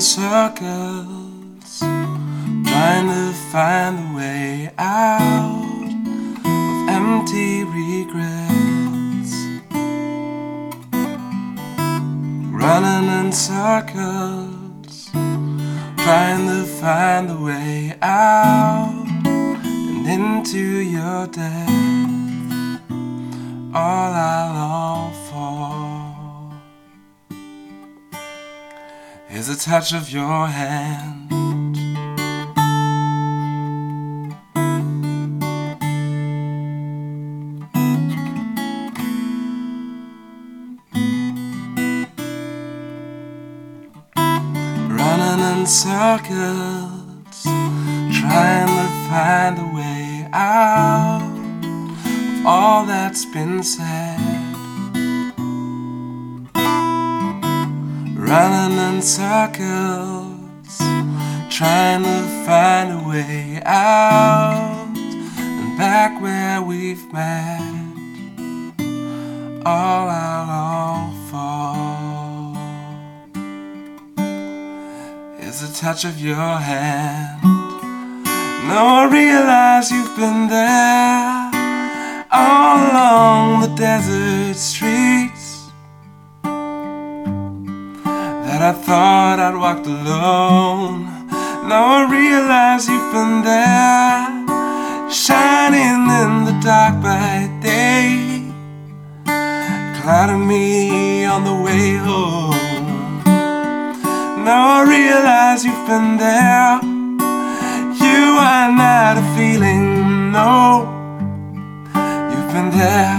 circles, trying to find the way out of empty regrets. Running in circles, trying to find the way out and into your death. All I long is a touch of your hand. Running in circles, trying to find a way out of all that's been said. Running in circles, trying to find a way out and back where we've met. All I long for is a touch of your hand. Now I realize you've been there all along the desert streets I thought I'd walked alone. Now I realize you've been there, shining in the dark by day, clouding me on the way home. Now I realize you've been there. You are not a feeling, no. You've been there,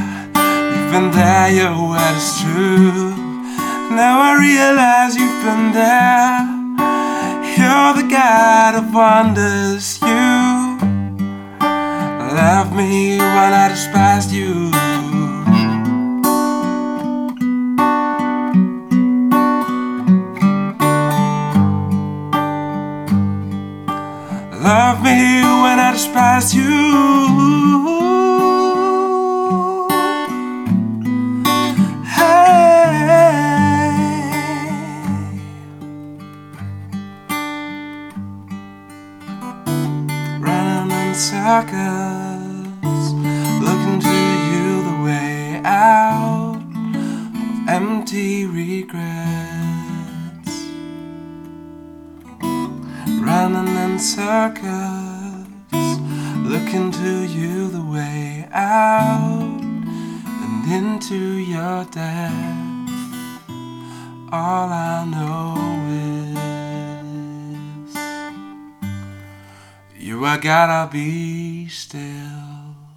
you've been there, your word is true. Now I realize you've been there. You're the God of wonders, you love me when I despised you. Love me when I despise you. Circles, looking to you the way out of empty regrets. Running in circles, looking to you the way out and into your death. All I know I gotta be still.